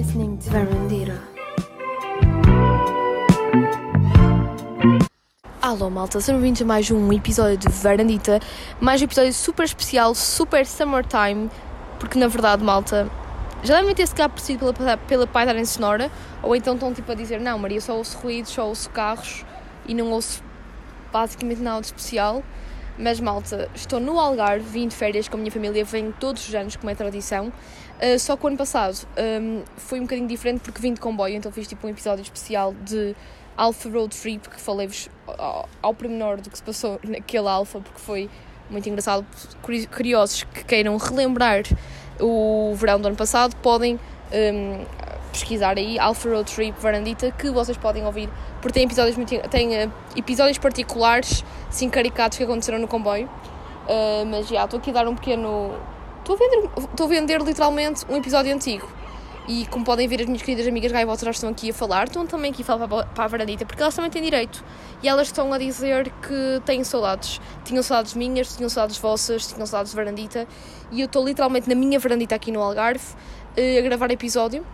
listening to Verandira. Alô malta, sejam bem-vindos a mais um episódio de Verandita, mais um episódio super especial, super summertime, porque na verdade malta, já devem ter se calhar percebido pela, pela paisagem sonora, ou então estão tipo a dizer, não Maria, só ouço ruídos, só ouço carros e não ouço basicamente nada de especial. Mas malta, estou no Algarve, vim de férias com a minha família, venho todos os anos, como é tradição. Uh, só que o ano passado um, foi um bocadinho diferente porque vim de comboio, então fiz tipo um episódio especial de Alpha Road Trip, que falei-vos ao, ao pormenor do que se passou naquele Alpha, porque foi muito engraçado. Curiosos que queiram relembrar o verão do ano passado, podem um, pesquisar aí Alpha Road Trip Varandita, que vocês podem ouvir, porque tem episódios, muito, tem, uh, episódios particulares, sim, caricatos que aconteceram no comboio. Uh, mas já, estou aqui a dar um pequeno. Estou a, vender, estou a vender literalmente um episódio antigo. E como podem ver, as minhas queridas amigas gaivotas já estão aqui a falar, estão também aqui a falar para, a varandita, porque elas também têm direito. E elas estão a dizer que têm saudades. Tinham saudades minhas, tinham saudades vossas, tinham saudades de varandita. E eu estou literalmente na minha varandita aqui no Algarve uh, a gravar episódio.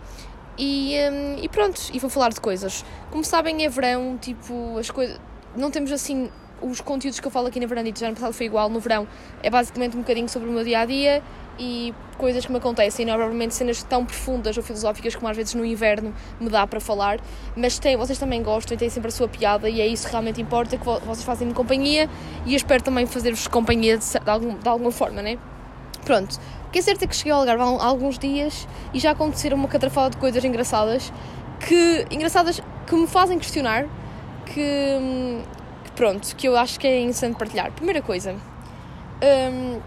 E, um, e pronto, e vou falar de coisas. Como sabem, é verão, tipo, as coisas. Não temos assim. Os conteúdos que eu falo aqui na Verandita, já no passado foi igual, no verão é basicamente um bocadinho sobre o meu dia a dia e coisas que me acontecem, não é provavelmente cenas tão profundas ou filosóficas como às vezes no inverno me dá para falar, mas tem, vocês também gostam e têm sempre a sua piada e é isso que realmente importa, que vocês fazem-me companhia e eu espero também fazer-vos companhia de, de, algum, de alguma forma, né? Pronto, que é certo é que cheguei ao Algarve há alguns dias e já aconteceram uma catrafada de coisas engraçadas que, engraçadas que me fazem questionar que, que pronto, que eu acho que é interessante partilhar. Primeira coisa, hum,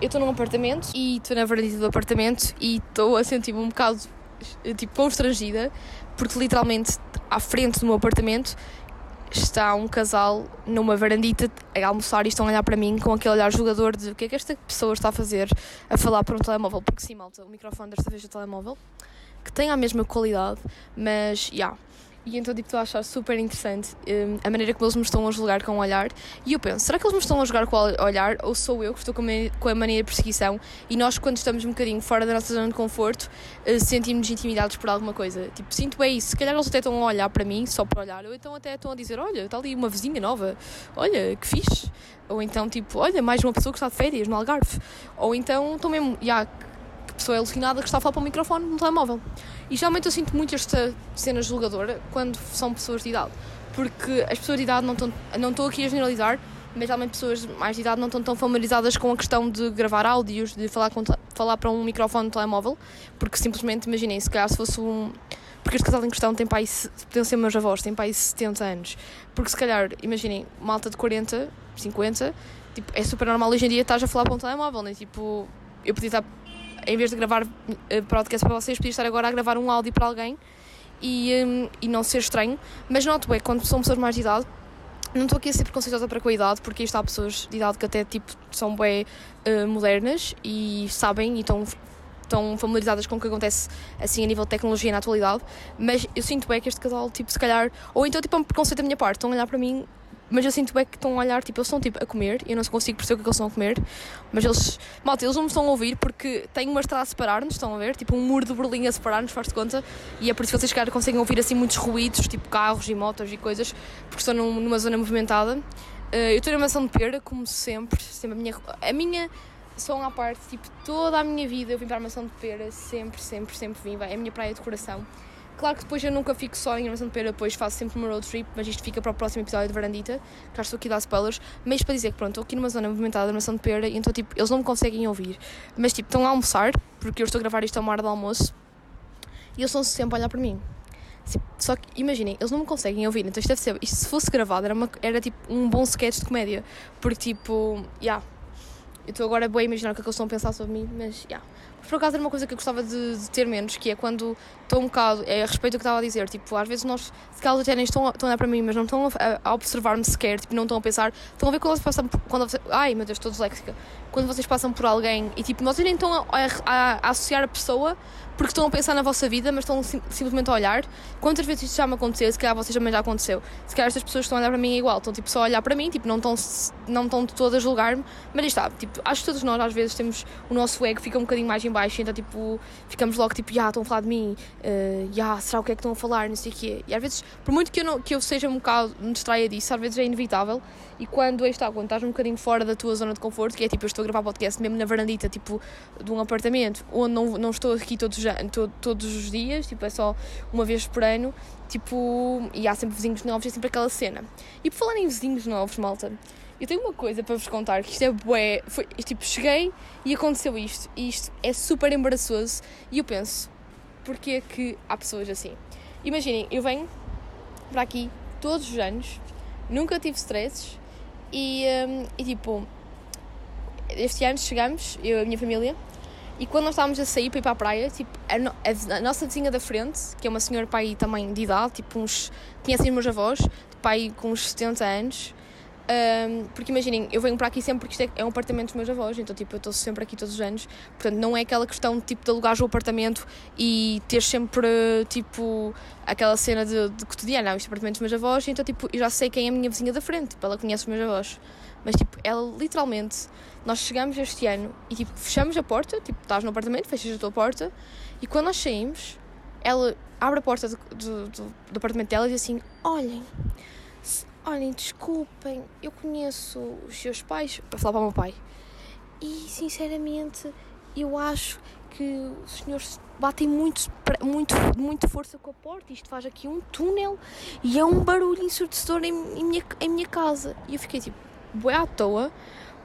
eu estou num apartamento e estou na varanda do apartamento e estou a sentir-me um bocado tipo constrangida porque literalmente à frente do meu apartamento está um casal numa varandita a almoçar e estão a olhar para mim com aquele olhar jogador de o que é que esta pessoa está a fazer a falar por um telemóvel, porque sim, malta, o microfone desta vez é telemóvel, que tem a mesma qualidade, mas, já, yeah, e então, tipo, estou a achar super interessante um, a maneira como eles me estão a julgar com o olhar. E eu penso, será que eles me estão a julgar com o olhar ou sou eu que estou com a, com a mania de perseguição? E nós, quando estamos um bocadinho fora da nossa zona de conforto, uh, sentimos intimidados por alguma coisa. Tipo, sinto é isso. Se calhar eles até estão a olhar para mim, só para olhar, ou então até estão a dizer: Olha, está ali uma vizinha nova, olha, que fixe. Ou então, tipo, olha, mais uma pessoa que está de férias no Algarve. Ou então, estão mesmo, já, yeah, pessoa alucinada que está a falar para o microfone no telemóvel. E geralmente eu sinto muito esta cena julgadora quando são pessoas de idade, porque as pessoas de idade não estão, não estou aqui a generalizar, mas realmente pessoas mais de idade não estão tão familiarizadas com a questão de gravar áudios, de falar, com, falar para um microfone no telemóvel, porque simplesmente imaginem, se calhar se fosse um. Porque este casal em questão tem pai, podiam ser meus avós, tem pai 70 anos. Porque se calhar, imaginem, malta de 40, 50, tipo, é super normal hoje em dia estás a falar para um telemóvel, né? Tipo, eu podia estar em vez de gravar uh, podcast para vocês, podia estar agora a gravar um áudio para alguém e, um, e não ser estranho. Mas noto é quando são pessoas mais de idade, não estou aqui a ser preconceituosa para com a idade, porque isto há pessoas de idade que até tipo, são bem uh, modernas e sabem e estão, estão familiarizadas com o que acontece assim a nível de tecnologia na atualidade, mas eu sinto bem que este casal, tipo, se calhar, ou então tipo é um preconceito da minha parte, estão a olhar para mim mas eu sinto bem que estão a olhar, tipo, eles estão tipo, a comer eu não consigo perceber o que, é que eles estão a comer. Mas eles, malta, eles não me estão a ouvir porque tem uma estrada a separar-nos, estão a ver? Tipo, um muro de Berlim a separar-nos, faz-te conta. E é por isso que vocês, cara, conseguem ouvir assim muitos ruídos, tipo carros e motos e coisas, porque estão numa zona movimentada. Uh, eu estou na mansão de pera, como sempre, sempre a minha. A minha som à parte, tipo, toda a minha vida eu vim para a mansão de pera, sempre, sempre, sempre vim, vai, é a minha praia de coração. Claro que depois eu nunca fico só em Armação de Pera, depois faço sempre uma road trip, mas isto fica para o próximo episódio de Varandita, que já estou aqui a dar spoilers. Mas para dizer que pronto, estou aqui numa zona movimentada de Armação de Pera, então tipo, eles não me conseguem ouvir. Mas tipo, estão a almoçar, porque eu estou a gravar isto a uma hora de almoço, e eles estão sempre a olhar para mim. Só que imaginem, eles não me conseguem ouvir, então isto deve ser. Isto se fosse gravado era, uma, era tipo um bom sketch de comédia. Porque tipo, já. Yeah, eu estou agora bem a imaginar o que é que eles estão a pensar sobre mim, mas já. Yeah por acaso era uma coisa que eu gostava de, de, ter menos, que é quando estou um bocado, é a respeito do que estava a dizer, tipo, às vezes nós, se calhar até nem estão, estão a olhar para mim, mas não estão a, a observar-me sequer, tipo, não estão a pensar, estão a ver quando eles passam, quando ai meu Deus, estou disléxica, quando vocês passam por alguém e tipo, vocês nem estão a, a, a associar a pessoa porque estão a pensar na vossa vida, mas estão sim, simplesmente a olhar. Quantas vezes isto já me aconteceu? Se calhar vocês também já aconteceu. Se calhar estas pessoas estão a olhar para mim igual, estão tipo só a olhar para mim, tipo, não estão, não estão todas a julgar-me, mas está, tipo, acho que todos nós às vezes temos o nosso ego fica um bocadinho mais em baixo, então tipo, ficamos logo tipo, já, estão a falar de mim, uh, será o que é que estão a falar, não sei o quê. E às vezes, por muito que eu, não, que eu seja um bocado, me distraia disso, às vezes é inevitável. E quando, está, quando estás um bocadinho fora da tua zona de conforto, que é tipo, eu estou a gravar podcast mesmo na varandita, tipo, de um apartamento, onde não, não estou aqui todos, todos os dias, tipo, é só uma vez por ano, tipo, e há sempre vizinhos novos, é sempre aquela cena. E por falar em vizinhos novos, malta, eu tenho uma coisa para vos contar, que isto é bué, foi, tipo, cheguei e aconteceu isto, e isto é super embaraçoso, e eu penso, porquê que há pessoas assim? Imaginem, eu venho para aqui todos os anos, nunca tive stresses, e, um, e tipo, este ano chegamos, eu e a minha família, e quando nós estávamos a sair para ir para a praia, tipo, a, no, a, a nossa vizinha da frente, que é uma senhora pai também de idade, tipo uns. conhecem os meus avós, pai com uns 70 anos. Um, porque imaginem, eu venho para aqui sempre porque isto é, é um apartamento dos meus avós, então tipo, eu estou sempre aqui todos os anos. Portanto, não é aquela questão tipo, de alugar o apartamento e ter sempre tipo aquela cena de, de cotidiano. Não, isto é apartamento dos meus avós, então tipo, eu já sei quem é a minha vizinha da frente, tipo, ela conhece os meus avós. Mas tipo, ela literalmente, nós chegamos este ano e tipo, fechamos a porta, tipo, estás no apartamento, fechas a tua porta e quando nós saímos, ela abre a porta do, do, do, do apartamento dela e diz assim: Olhem, olhem, desculpem, eu conheço os seus pais, para falar para o meu pai, e sinceramente eu acho que os senhores batem muito, muito, muito força com a porta. Isto faz aqui um túnel e é um barulho ensurdecedor em, em, minha, em minha casa. E eu fiquei tipo, bué à toa,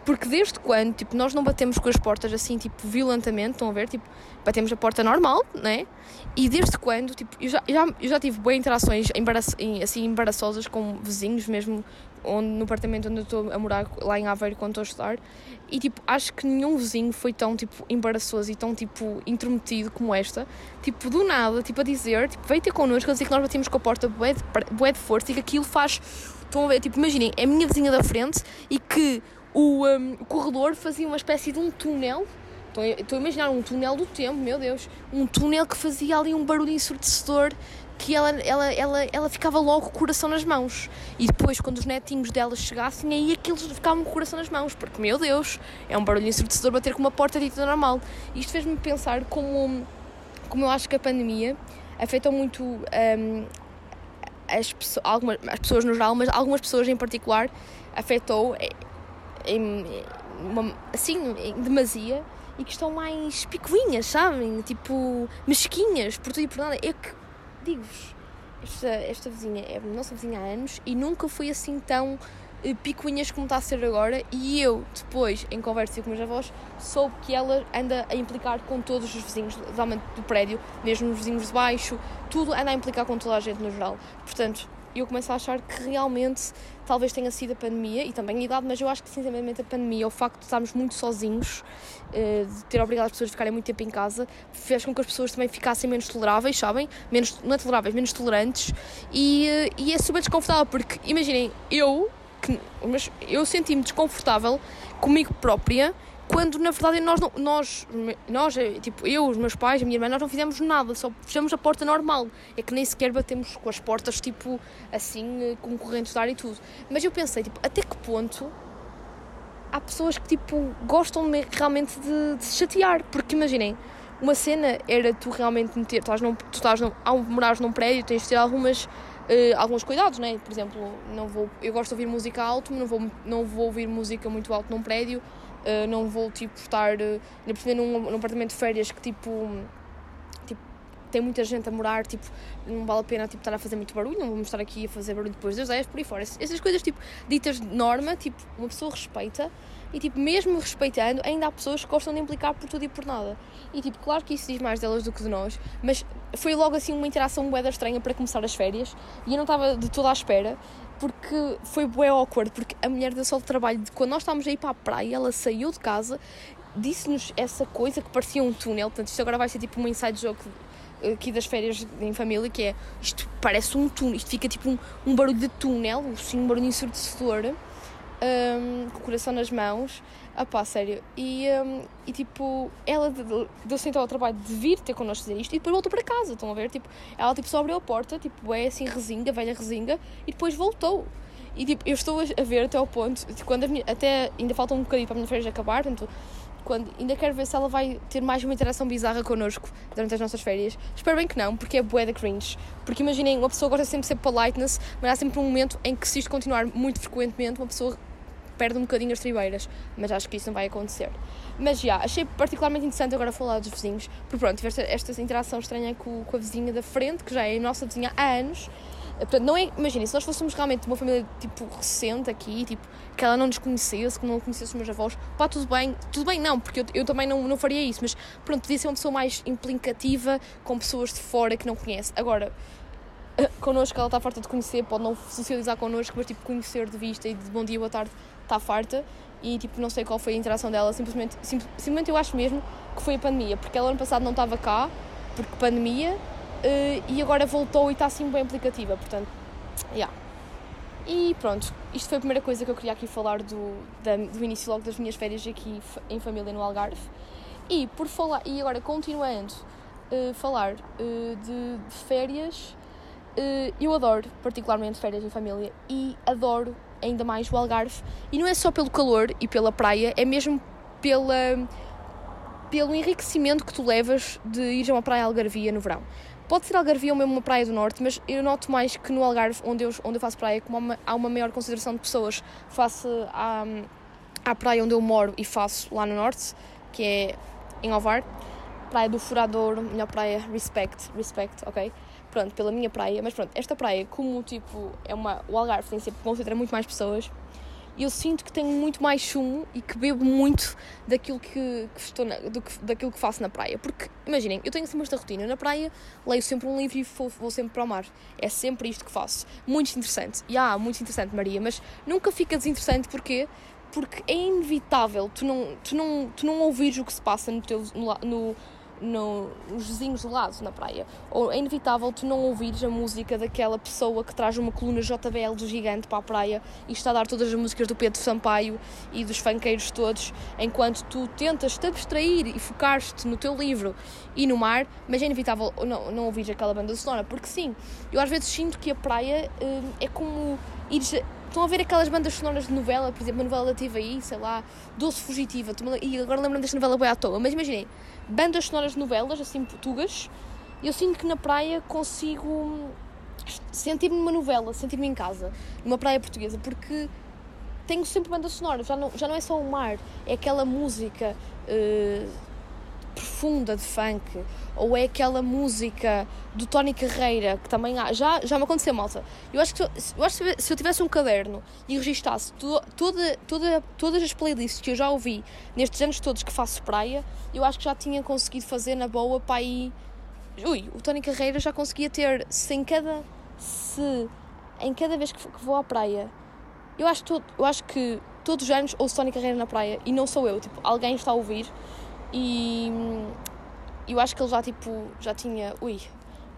porque desde quando, tipo, nós não batemos com as portas assim, tipo, violentamente, estão a ver, tipo, batemos a porta normal, né? E desde quando, tipo, eu já, já, eu já tive boas interações embaraç, assim, embaraçosas com vizinhos mesmo, onde, no apartamento onde eu estou a morar, lá em Aveiro, quando estou a estudar, e, tipo, acho que nenhum vizinho foi tão, tipo, embaraçoso e tão, tipo, intrometido como esta, tipo, do nada, tipo, a dizer, tipo, veio ter connosco, a dizer que nós batemos com a porta bué de, bué de força e que aquilo faz Estão a ver? Tipo, imaginem, é a minha vizinha da frente e que o, um, corredor fazia uma espécie de um túnel. Estou a, imaginar um túnel do tempo, meu Deus. Um túnel que fazia ali um barulho ensurdecedor que ela, ela, ela, ela ficava logo com o coração nas mãos. E depois, quando os netinhos dela chegassem, aí aqueles ficavam com o coração nas mãos. Porque, meu Deus, é um barulho ensurdecedor bater com uma porta dita normal. Isto fez-me pensar como, como eu acho que a pandemia afetou muito um, as, pessoas, algumas, as pessoas no geral, mas algumas pessoas em particular afetou em, uma, assim, em demasia e que estão mais picuinhas, sabem? Tipo, mesquinhas, por tudo e por nada. Eu que digo-vos, esta, esta vizinha é nossa vizinha há anos e nunca foi assim tão eh, picuinhas como está a ser agora e eu depois em conversa com meus avós soube que ela anda a implicar com todos os vizinhos do prédio, mesmo os vizinhos de baixo, tudo anda a implicar com toda a gente no geral. Portanto, eu começo a achar que realmente talvez tenha sido a pandemia e também a idade, mas eu acho que sinceramente a pandemia, o facto de estarmos muito sozinhos, eh, de ter obrigado as pessoas a ficarem muito tempo em casa, fez com que as pessoas também ficassem menos toleráveis, sabem? Menos, não é toleráveis, menos tolerantes e, eh, e é super desconfortável porque imaginem, eu que mas eu senti-me desconfortável comigo própria quando na verdade nós não, nós nós eh, tipo eu os meus pais a minha irmã nós não fizemos nada só fechamos a porta normal. É que nem sequer batemos com as portas tipo assim eh, com correntes de ar e tudo. Mas eu pensei tipo até que ponto há pessoas que tipo gostam realmente de, de se chatear? Porque imaginem uma cena era tu realmente meter tu estás, num, tu estás num, morares num prédio tens de ter algumas Uh, alguns cuidados, né? Por exemplo, não vou, eu gosto de ouvir música alto, mas não vou, não vou ouvir música muito alto num prédio, uh, não vou tipo estar, uh, num, num apartamento de férias que tipo, tipo tem muita gente a morar, tipo, não vale a pena tipo, estar a fazer muito barulho, não vamos estar aqui a fazer barulho depois das 10, por aí fora. Essas coisas, tipo, ditas de norma, tipo, uma pessoa respeita e, tipo, mesmo respeitando, ainda há pessoas que gostam de implicar por tudo e por nada. E, tipo, claro que isso diz mais delas do que de nós, mas foi logo assim uma interação bué estranha para começar as férias. E eu não estava de toda à espera porque foi bué awkward, porque a mulher deu só de trabalho de quando nós estávamos a ir para a praia, ela saiu de casa, disse-nos essa coisa que parecia um túnel, portanto isto agora vai ser tipo um inside joke aqui das férias em família, que é isto parece um túnel, isto fica tipo um, um barulho de túnel, um barulho ensurdecedor um, com o coração nas mãos. Ah pá, sério. E, um, e tipo, ela deu-se então ao trabalho de vir ter connosco dizer isto e depois voltou para casa, estão a ver? Tipo, ela tipo, só abriu a porta, tipo, é assim, resinga, velha resinga, e depois voltou. E tipo, eu estou a ver até ao ponto, de quando minha, até ainda falta um bocadinho para a minha férias acabar, portanto, quando, ainda quero ver se ela vai ter mais uma interação bizarra connosco durante as nossas férias. Espero bem que não, porque é bué da cringe. Porque imaginem, uma pessoa gosta sempre de ser politeness, mas há sempre um momento em que se isto continuar muito frequentemente, uma pessoa perde um bocadinho as tribeiras, mas acho que isso não vai acontecer. Mas já, achei particularmente interessante agora falar dos vizinhos, porque pronto, tive esta, esta interação estranha com, com a vizinha da frente, que já é nossa vizinha há anos. Portanto, não é, imaginem, se nós fôssemos realmente uma família tipo recente aqui, tipo, que ela não nos conhecesse, que não conhecesse os meus avós, pá, tudo bem, tudo bem não, porque eu, eu também não, não faria isso, mas pronto, podia ser uma pessoa mais implicativa com pessoas de fora que não conhece. Agora, connosco ela está farta de conhecer, pode não socializar connosco, mas tipo conhecer de vista e de bom dia, boa tarde, está farta e tipo não sei qual foi a interação dela, simplesmente, sim, simplesmente eu acho mesmo que foi a pandemia, porque ela ano passado não estava cá, porque pandemia, uh, e agora voltou e está assim bem aplicativa, portanto, yeah. E pronto, isto foi a primeira coisa que eu queria aqui falar do, da, do início logo das minhas férias aqui em família no Algarve. E por falar, e agora continuando uh, falar uh, de, de, férias, eu adoro particularmente férias em família e adoro ainda mais o Algarve. E não é só pelo calor e pela praia, é mesmo pela, pelo enriquecimento que tu levas de ir a uma praia algarvia no verão. Pode ser Algarvia ou mesmo uma praia do norte, mas eu noto mais que no Algarve, onde eu, onde eu faço praia, como há uma, maior consideração de pessoas face à, à praia onde eu moro e faço lá no norte, que é em Ovar, praia do Furador, melhor praia, respect, respect, ok? Pronto, pela minha praia, mas pronto, esta praia, como tipo, é uma, o Algarve tem sempre, concentra muito mais pessoas, eu sinto que tenho muito mais sumo e que bebo muito daquilo que, que estou na, do que, daquilo que faço na praia. Porque, imaginem, eu tenho sempre esta rotina. Na praia, leio sempre um livro e vou, vou sempre para o mar. É sempre isto que faço. Muito interessante. E ah, muito interessante, Maria, mas nunca fica desinteressante porque porque é inevitável tu não, tu não, tu não ouvires o que se passa no, teu, no no, nos vizinhos do lado, na praia. Ou é inevitável tu não ouvires a música daquela pessoa que traz uma coluna JBL gigante para a praia e está a dar todas as músicas do Pedro Sampaio e dos funkeiros todos, enquanto tu tentas te abstrair e focar-te no teu livro e no mar, mas é inevitável não, não ouvires aquela banda sonora, porque sim, eu às vezes sinto que a praia hum, é como ires Estão a ver aquelas bandas sonoras de novela, por exemplo, a novela da TVI, sei lá, Doce Fugitiva, e agora lembro desta novela bem à toa, mas imaginem, bandas sonoras de novelas, assim, portugas, eu sinto que na praia consigo sentir-me numa novela, sentir-me em casa, numa praia portuguesa, porque tenho sempre banda sonora, já não, já não é só o mar, é aquela música uh, profunda de funk, ou é aquela música do Tony Carreira, que também há, já, já me aconteceu, malta. Eu acho que, eu acho que se eu tivesse um caderno e registasse to, toda, toda, todas as playlists que eu já ouvi nestes anos todos que faço praia, eu acho que já tinha conseguido fazer na boa para aí. Ui, o Tony Carreira já conseguia ter, se em cada. Se em cada vez que, que vou à praia, eu acho, eu acho que todos os anos ouço Tony Carreira na praia e não sou eu, tipo, alguém está a ouvir e eu acho que ele já, tipo, já tinha, ui,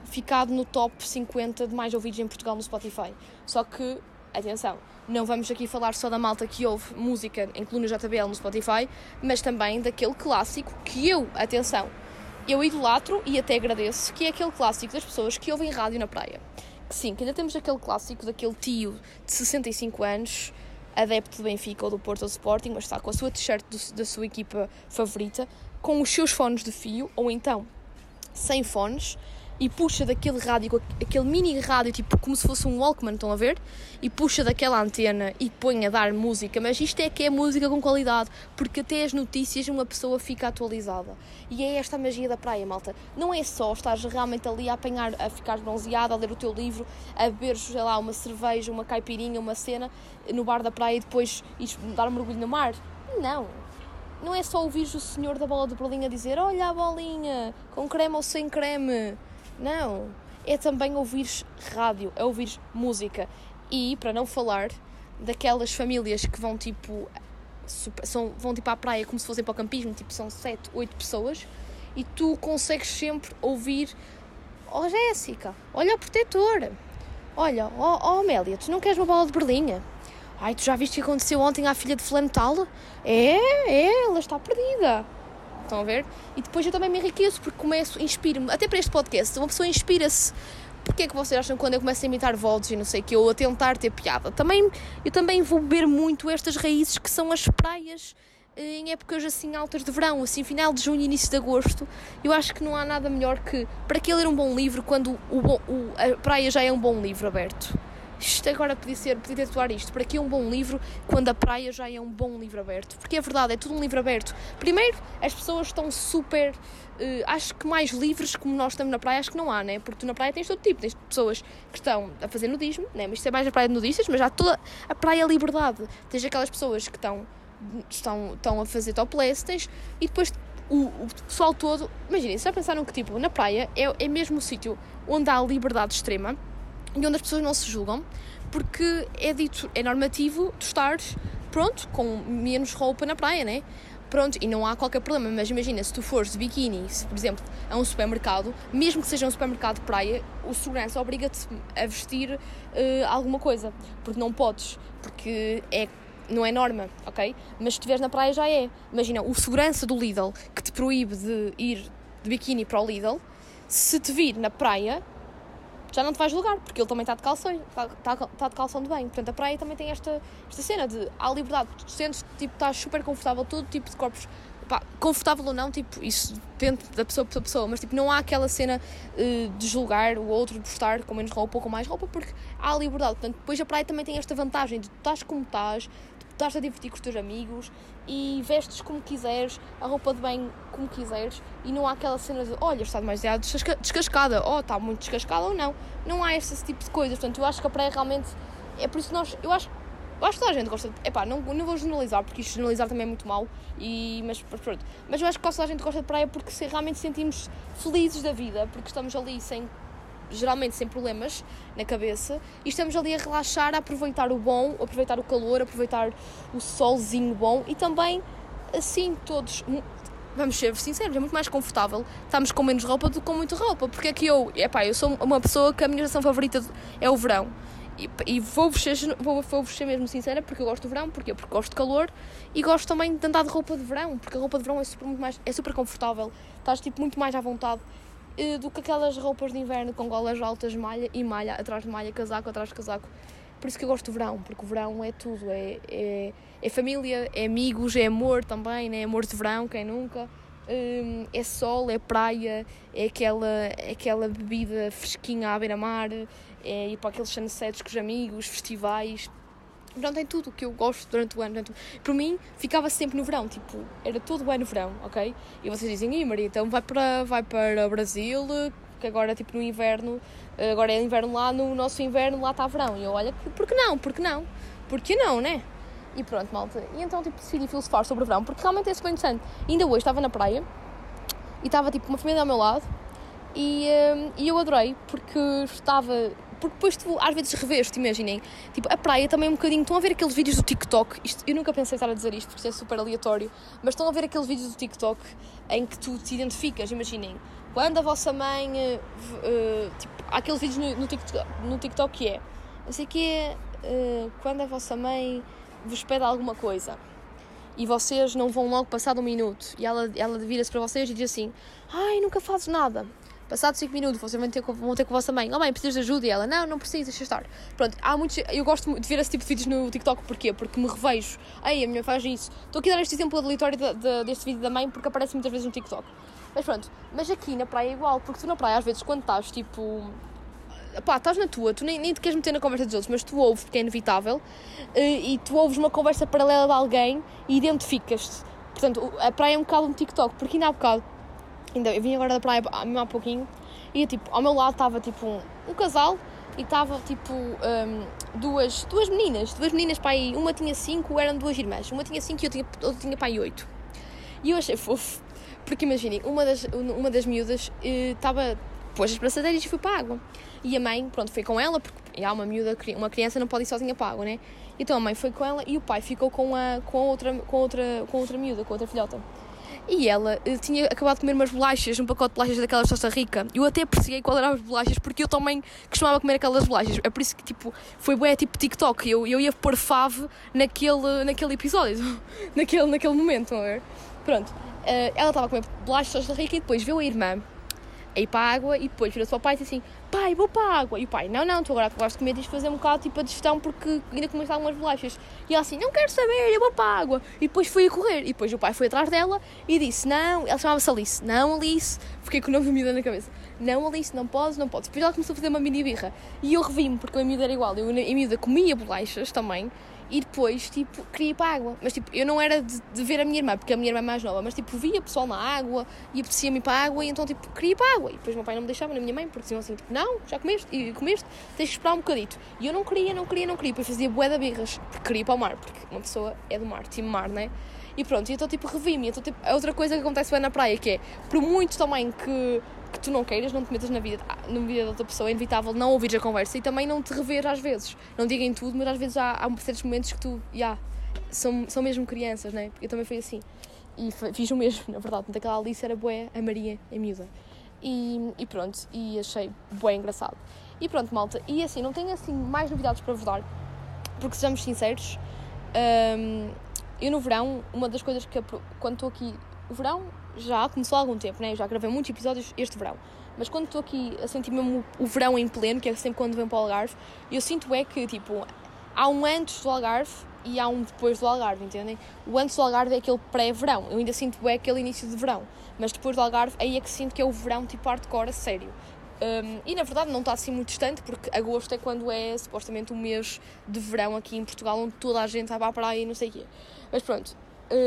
ficado no top 50 de mais ouvidos em Portugal no Spotify. Só que, atenção, não vamos aqui falar só da malta que ouve música em coluna JBL no Spotify, mas também daquele clássico que eu, atenção, eu idolatro e até agradeço, que é aquele clássico das pessoas que ouvem rádio na praia. Que sim, que ainda temos aquele clássico daquele tio de 65 anos, adepto do Benfica ou do Porto ou do Sporting, mas está com a sua t-shirt da sua equipa favorita, com os seus fones de fio, ou então sem fones, e puxa daquele rádio, aquele mini rádio, tipo como se fosse um Walkman, estão a ver? E puxa daquela antena e põe a dar música, mas isto é que é música com qualidade, porque até as notícias uma pessoa fica atualizada. E é esta a magia da praia, malta. Não é só estar realmente ali a apanhar, a ficar bronzeado, a ler o teu livro, a beber, sei lá, uma cerveja, uma caipirinha, uma cena no bar da praia e depois dar um mergulho no mar. Não não é só ouvir o senhor da bola de Berlim a dizer olha a bolinha, com creme ou sem creme. Não. É também ouvir rádio, é ouvir música. E, para não falar, daquelas famílias que vão tipo. São, vão tipo à praia como se fossem para o campismo, tipo são 7, 8 pessoas, e tu consegues sempre ouvir: Oh Jéssica, olha o protetor, olha, oh, oh Amélia, tu não queres uma bola de berlinha? Ai, tu já viste o que aconteceu ontem à filha de fulano tal? É, é, ela está perdida. Estão a ver? E depois eu também me enriqueço porque começo, inspiro-me, até para este podcast, uma pessoa inspira-se. Porquê é que vocês acham que quando eu começo a imitar vozes e não sei o que, ou a tentar ter piada? Também, eu também vou beber muito estas raízes que são as praias eh, em épocas assim altas de verão, assim final de junho, início de agosto. Eu acho que não há nada melhor que para que ler um bom livro quando o, o, a praia já é um bom livro aberto. Isto agora podia ser, podia titular isto. Para que é um bom livro quando a praia já é um bom livro aberto? Porque é verdade, é tudo um livro aberto. Primeiro, as pessoas estão super. Uh, acho que mais livres como nós estamos na praia, acho que não há, né? Porque tu na praia tens todo tipo. Tens pessoas que estão a fazer nudismo, né? Mas isto é mais a praia de nudistas, mas há toda a praia liberdade. Tens aquelas pessoas que estão, estão, estão a fazer topless, tens, e depois o, o pessoal todo. Imaginem, se já pensaram que tipo, na praia é, é mesmo o sítio onde há liberdade extrema e onde as pessoas não se julgam, porque é dito, é normativo tu estares, pronto, com menos roupa na praia, né? Pronto, e não há qualquer problema, mas imagina, se tu fores de biquíni, se, por exemplo, a um supermercado, mesmo que seja um supermercado de praia, o segurança obriga-te a vestir uh, alguma coisa, porque não podes, porque é não é norma, ok? Mas se estiveres na praia já é. Imagina, o segurança do Lidl que te proíbe de ir de biquíni para o Lidl, se te vir na praia, já não te vais julgar, porque ele também está de calção, está, está, está de calção de bem. Portanto, a praia também tem esta, esta cena de há liberdade, tu sentes tipo, estás super confortável, todo tipo de corpos, pá, confortável ou não, tipo, isso depende da pessoa para pessoa, mas tipo, não há aquela cena uh, de julgar o outro por estar com menos roupa ou com mais roupa, porque há liberdade. Portanto, depois a praia também tem esta vantagem de tu estás como estás, estás a divertir com os teus amigos e vestes como quiseres, a roupa de bem como quiseres e não há aquela cena de olha, está demasiado descascada, ou oh, está muito descascada ou não. Não há esse tipo de coisas. Portanto, eu acho que a praia realmente é por isso que nós. Eu acho, eu acho que toda a gente gosta de. Epá, não, não vou generalizar, porque isto generalizar também é muito mau, e, mas pronto. Mas eu acho que toda a gente gosta de praia porque se realmente sentimos felizes da vida, porque estamos ali sem geralmente sem problemas na cabeça, e estamos ali a relaxar, a aproveitar o bom, aproveitar o calor, aproveitar o solzinho bom e também assim todos. Vamos ser sinceros, é muito mais confortável. Estamos com menos roupa do que com muita roupa. Porque é que eu, epá, eu sou uma pessoa que a minha estação favorita é o verão. E, e vou-vos ser, vou, vou ser mesmo sincera porque eu gosto do verão, porque porque gosto de calor e gosto também de andar de roupa de verão, porque a roupa de verão é super, muito mais, é super confortável, estás tipo muito mais à vontade do que aquelas roupas de inverno com golas altas, malha e malha, atrás de malha, casaco atrás de casaco. Por isso que eu gosto do verão, porque o verão é tudo, é, é, é família, é amigos, é amor também, né? amor de verão, quem nunca. Um, é sol, é praia, é aquela, é aquela bebida fresquinha à beira-mar, é ir para aqueles sunsets com os amigos, festivais, Verão tem tudo o que eu gosto durante o ano. Portanto, para mim, ficava sempre no verão. Tipo, era todo o ano verão, ok? E vocês dizem, e Maria, então vai para, vai para Brasil, que agora, tipo, no inverno, agora é inverno lá, no nosso inverno lá está verão. E eu, olha, por que não? Por que não? Por que não, né? E pronto, malta. E então, tipo, decidi filosofar sobre o verão, porque realmente é super interessante. ainda hoje estava na praia e estava, tipo, uma família ao meu lado e, um, e eu adorei, porque estava porque depois tu às vezes revês, te imaginem, tipo, a praia também é um bocadinho, estão a ver aqueles vídeos do TikTok, isto, eu nunca pensei estar a dizer isto porque é super aleatório, mas estão a ver aqueles vídeos do TikTok em que tu te identificas, imaginem, quando a vossa mãe, uh, tipo, há aqueles vídeos no, no, TikTok, no TikTok que é, não sei que é, uh, quando a vossa mãe vos pede alguma coisa, e vocês não vão logo passar um minuto e ela, ela vira-se para vocês e diz assim: Ai, nunca fazes nada. Passado 5 minutos, vocês vão ter, vão ter com a vossa mãe. Oh mãe, precisas de ajuda? E ela, não, não preciso, deixa estar. Pronto, há muitos. Eu gosto de ver esse tipo de vídeos no TikTok, porquê? Porque me revejo. Ei, a minha faz isso. Estou aqui a dar este exemplo aleatório de, de, deste vídeo da mãe, porque aparece muitas vezes no TikTok. Mas pronto, mas aqui na praia é igual, porque tu na praia, às vezes, quando estás tipo. Pá, estás na tua, tu nem, nem te queres meter na conversa dos outros, mas tu ouves, porque é inevitável, eh, e tu ouves uma conversa paralela de alguém e identificas-te. Portanto, a praia é um bocado um TikTok, porque ainda há bocado, ainda, eu vim agora da praia há, há pouquinho, e tipo, ao meu lado estava tipo um, um casal e estava tipo um, duas, duas meninas, duas meninas aí, uma tinha cinco, eram duas irmãs, uma tinha cinco e outra tinha, outra tinha aí oito. E eu achei fofo, porque imaginem, uma das, uma das miúdas estava, uh, pôs as braçadeiras e foi para a água. E a mãe, pronto, foi com ela, porque há uma miúda, uma criança não pode ir sozinha para a água, né? Então a mãe foi com ela e o pai ficou com a, com a outra, com outra, com outra miúda, com outra filhota. E ela uh, tinha acabado de comer umas bolachas, um pacote de bolachas daquelas de Costa Rica. Eu até apreciei qual eram as bolachas, porque eu também costumava comer aquelas bolachas. É por isso que, tipo, foi bué tipo TikTok. Eu, eu ia pôr fave naquele, naquele episódio, naquele, naquele momento, a ver? Pronto. Uh, ela estava a comer bolachas de Costa Rica e depois viu a irmã a ir para a água e depois virou-se para o pai e disse assim: Pai, vou para a água. E o pai: Não, não, tu agora acabaste de comer, tens de fazer um bocado tipo a digestão porque ainda comeste algumas bolachas. E ela assim: Não quero saber, eu vou para a água. E depois fui a correr. E depois o pai foi atrás dela e disse: Não, ela chamava-se Alice: Não, Alice. Fiquei com o nome da miúda na cabeça: Não, Alice, não podes, não podes. Depois ela começou a fazer uma mini birra. E eu revi-me porque a miúda era igual. Eu, a miúda comia bolachas também e depois, tipo, queria ir para a água. Mas, tipo, eu não era de, de, ver a minha irmã, porque a minha irmã é mais nova, mas, tipo, via pessoal na água e apetecia-me ir para a água, e então, tipo, queria ir para a água. E depois meu pai não me deixava, nem a minha mãe, porque diziam assim, tipo, não, já comeste, e comeste, tens que esperar um bocadito. E eu não queria, não queria, não queria. Depois fazia bué da birras, porque queria ir para o mar, porque uma pessoa é do mar, time mar, né? E pronto, e então, tipo, revi-me. Então, tipo, a outra coisa que acontece bem na praia, que é, por muito também que que tu não queiras, não te metas na vida, na vida da outra pessoa, é inevitável não ouvir a conversa e também não te rever às vezes. Não digam tudo, mas às vezes há, há certos momentos que tu, já, yeah, são, são mesmo crianças, né? Eu também fui assim. E fiz o mesmo, na verdade. Daquela Alice era boé, a Maria, a miúda. E, e pronto, e achei bué engraçado. E pronto, malta. E assim, não tenho assim mais novidades para vos dar, porque sejamos sinceros, um, eu no verão, uma das coisas que quando estou aqui, o verão já começou há algum tempo, né? Eu já gravei muitos episódios este verão. Mas quando estou aqui a sentir mesmo o verão em pleno, que é sempre quando venho para o Algarve, eu sinto é que, tipo, há um antes do Algarve e há um depois do Algarve, entendem? O antes do Algarve é aquele pré-verão. Eu ainda sinto é aquele início de verão. Mas depois do Algarve, aí é que sinto que é o verão tipo hardcore, a sério. Um, e na verdade não está assim muito distante, porque agosto é quando é supostamente o mês de verão aqui em Portugal, onde toda a gente vai para a praia e não sei o quê. Mas pronto,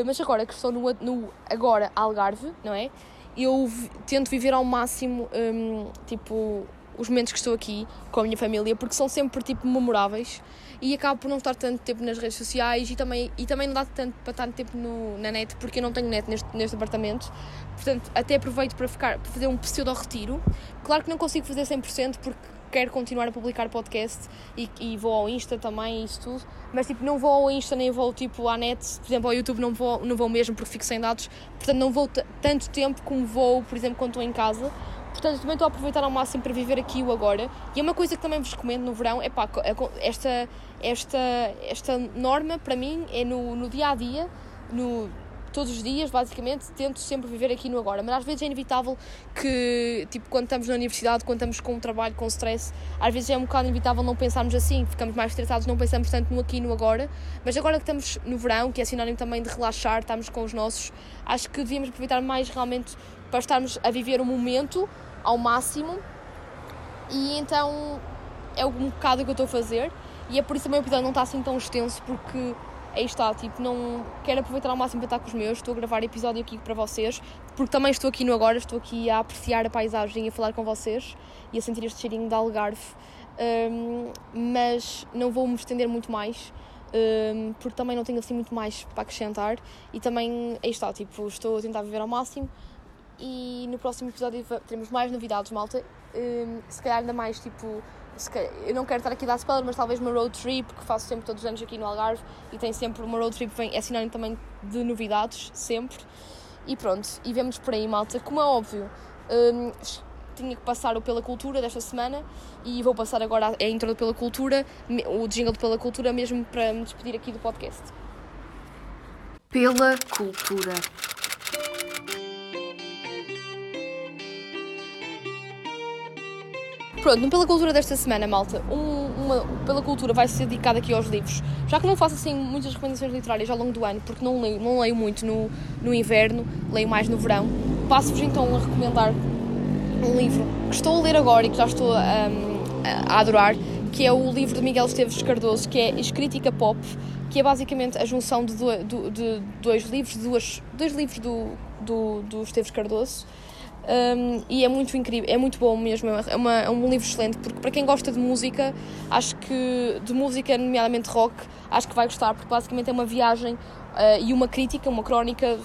mas agora que estou no, no agora Algarve, não é? Eu tento viver ao máximo, um, tipo, os momentos que estou aqui com a minha família, porque são sempre, tipo, memoráveis e acabo por não estar tanto tempo nas redes sociais e também, e também não dá tanto para estar tempo no, na net porque eu não tenho net neste, neste apartamento. Portanto, até aproveito para, ficar, para fazer um pseudo-retiro. Claro que não consigo fazer 100% porque quero continuar a publicar podcast e, e vou ao Insta também isso tudo, mas tipo, não vou ao Insta nem vou tipo à net, por exemplo, ao YouTube não vou, não vou mesmo porque fico sem dados, portanto não vou tanto tempo como vou, por exemplo, quando estou em casa Portanto, também estou a aproveitar ao máximo para viver aqui o agora. E é uma coisa que também vos recomendo no verão, é pá, esta, esta, esta norma para mim é no, no dia a dia, no, todos os dias, basicamente, tento sempre viver aqui no agora. Mas às vezes é inevitável que, tipo, quando estamos na universidade, quando estamos com o trabalho, com o stress, às vezes é um bocado inevitável não pensarmos assim, ficamos mais estressados, não pensamos tanto no aqui e no agora. Mas agora que estamos no verão, que é sinónimo também de relaxar, estamos com os nossos, acho que devíamos aproveitar mais realmente para estarmos a viver o momento ao máximo. E então é um bocado o que eu estou a fazer. E é por isso também o episódio não está assim tão extenso, porque aí está, tipo, não quero aproveitar ao máximo para estar com os meus. Estou a gravar episódio aqui para vocês, porque também estou aqui no agora, estou aqui a apreciar a paisagem e a falar com vocês e a sentir este cheirinho de Algarve. Um, mas não vou me estender muito mais. Um, porque também não tenho assim muito mais para acrescentar e também aí está, tipo, estou a tentar viver ao máximo e no próximo episódio teremos mais novidades, malta. Um, se calhar ainda mais tipo. Eu não quero estar aqui a dar spoiler, mas talvez uma road trip que faço sempre todos os anos aqui no Algarve e tem sempre uma road trip, vem, é sinónimo também de novidades, sempre. E pronto, e vemos por aí, malta. Como é óbvio, um, tinha que passar o Pela Cultura desta semana e vou passar agora a intro do Pela Cultura, o jingle do Pela Cultura, mesmo para me despedir aqui do podcast. Pela Cultura. Pronto, Pela Cultura desta semana, malta, um, uma, Pela Cultura vai ser dedicada aqui aos livros. Já que não faço assim muitas recomendações literárias ao longo do ano, porque não leio, não leio muito no, no inverno, leio mais no verão, passo-vos então a recomendar um livro que estou a ler agora e que já estou um, a, adorar, que é o livro de Miguel Esteves Cardoso, que é Escrítica Pop, que é basicamente a junção de, do, de dois livros, duas, dois livros do, do, do Esteves Cardoso. Um, e é muito incrível, é muito bom mesmo, é, uma, é um livro excelente, porque para quem gosta de música, acho que de música, nomeadamente rock, acho que vai gostar, porque basicamente é uma viagem uh, e uma crítica, uma crónica.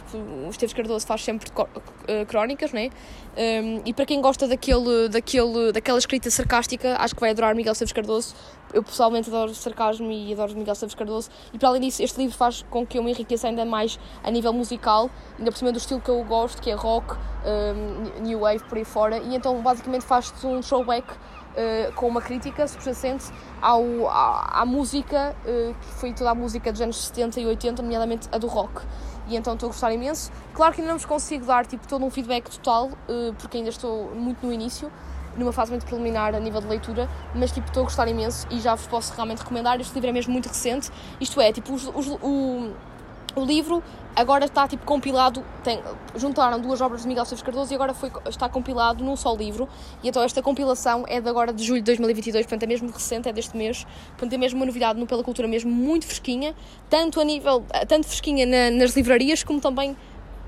O Esteves Cardoso faz sempre uh, crónicas, né? Um, e para quem gosta daquele, daquele, daquela escrita sarcástica, acho que vai adorar Miguel Esteves Cardoso. Eu pessoalmente adoro sarcasmo e adoro Miguel Esteves Cardoso. E para além disso, este livro faz com que eu me enriqueça ainda mais a nível musical, ainda por cima do estilo que eu gosto, que é rock, um, new wave, por aí fora. E então, basicamente, faz-te um throwback uh, com uma crítica subjacente ao, à, à música, uh, que foi toda a música dos anos 70 e 80, nomeadamente a do rock. E então estou a gostar imenso. Claro que ainda não vos consigo dar tipo, todo um feedback total, uh, porque ainda estou muito no início, numa fase muito preliminar a nível de leitura, mas tipo, estou a gostar imenso e já vos posso realmente recomendar. Este livro é mesmo muito recente, isto é, tipo, os, os, o, o livro agora está tipo compilado, tem, juntaram duas obras de Miguel Esteves Cardoso e agora foi, está compilado num só livro. E então esta compilação é de agora de julho de 2022, portanto é mesmo recente, é deste mês. Portanto é mesmo uma novidade no Pela Cultura, mesmo muito fresquinha, tanto a nível, tanto fresquinha na, nas livrarias como também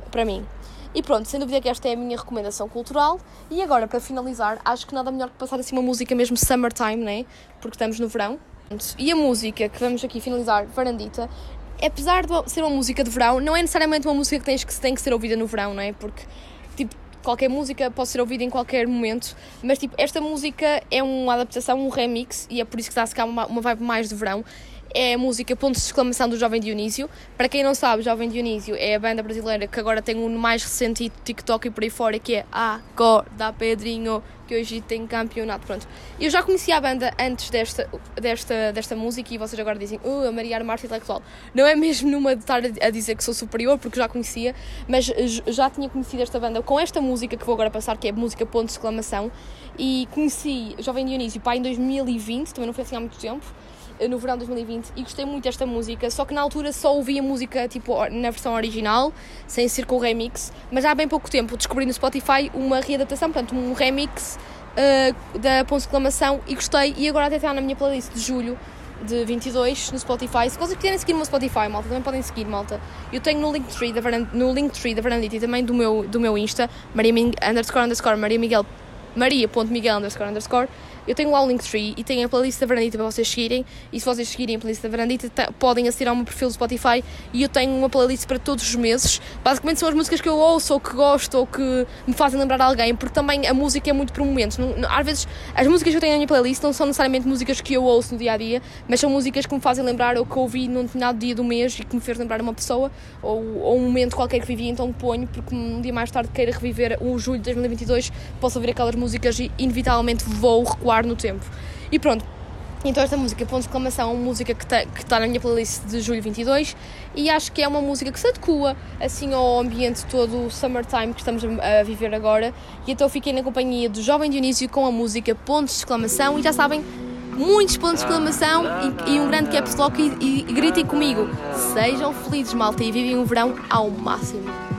para mim. E pronto, sem dúvida que esta é a minha recomendação cultural. E agora, para finalizar, acho que nada melhor que passar assim uma música mesmo summertime, né? Porque estamos no verão. E a música que vamos aqui finalizar, Varandita, apesar de ser uma música de verão, não é necessariamente uma música que, tens que tem que ser ouvida no verão, não é? Porque, tipo, qualquer música pode ser ouvida em qualquer momento, mas, tipo, esta música é uma adaptação, um remix, e é por isso que a ficar uma, uma vibe mais de verão. É a música Ponto de Exclamação do Jovem Dionísio. Para quem não sabe, Jovem Dionísio é a banda brasileira que agora tem um mais recente TikTok e por aí fora, que é Acorda Pedrinho que hoje tem campeonato. Pronto. Eu já conhecia a banda antes desta, desta, desta música e vocês agora dizem, uh, a Maria Marte intelectual. Não é mesmo numa de estar a dizer que sou superior, porque já conhecia, mas já tinha conhecido esta banda com esta música que vou agora passar, que é música Ponto de Exclamação. E conheci Jovem Dionísio, pá, em 2020, também não foi assim há muito tempo no verão de 2020 e gostei muito desta música, só que na altura só ouvi a música tipo na versão original, sem ser com o remix, mas há bem pouco tempo descobri no Spotify uma readaptação, portanto um remix uh, da Ponce Exclamação e gostei e agora até está na minha playlist de julho de 22 no Spotify. Se vocês quiserem seguir o meu Spotify, malta, também podem seguir, malta. Eu tenho no Linktree da, Verand no Linktree da Verandita e também do meu, do meu Insta, Maria underscore underscore Maria Miguel Maria.miguel underscore underscore eu tenho lá o Linktree e tenho a playlist da Verandita para vocês seguirem. E se vocês seguirem a playlist da Verandita, podem acessar ao meu perfil do Spotify. E eu tenho uma playlist para todos os meses. Basicamente são as músicas que eu ouço, ou que gosto, ou que me fazem lembrar alguém. Porque também a música é muito por momentos. Às vezes, as músicas que eu tenho na minha playlist não são necessariamente músicas que eu ouço no dia a dia, mas são músicas que me fazem lembrar ou que ouvi num determinado dia do mês e que me fez lembrar uma pessoa ou, ou um momento qualquer que vivi. Então ponho, porque um dia mais tarde queira reviver o julho de 2022, posso ouvir aquelas músicas e inevitavelmente vou recuar no tempo. E pronto, então esta música, ponto de exclamação, é uma música que está tá na minha playlist de julho 22 e acho que é uma música que se adequa assim ao ambiente todo o summertime que estamos a, viver agora e então fiquei na companhia do Jovem Dionísio com a música pontos de exclamação e já sabem, muitos pontos de exclamação e, e um grande caps lock e, e gritem comigo, sejam felizes malta e vivem o verão ao máximo.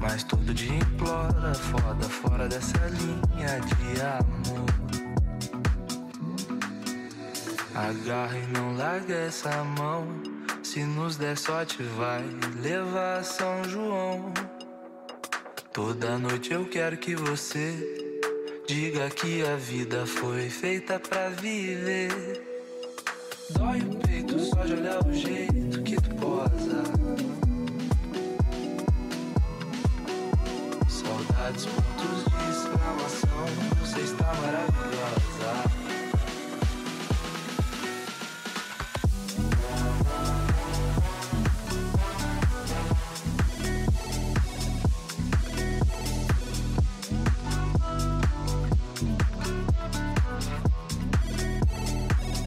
Mas todo dia implora, foda fora dessa linha de amor. Agarra e não larga essa mão. Se nos der sorte, vai levar São João. Toda noite eu quero que você diga que a vida foi feita pra viver. Dói o peito só de olhar o jeito Saudades, pontos de exclamação. Você está maravilhosa.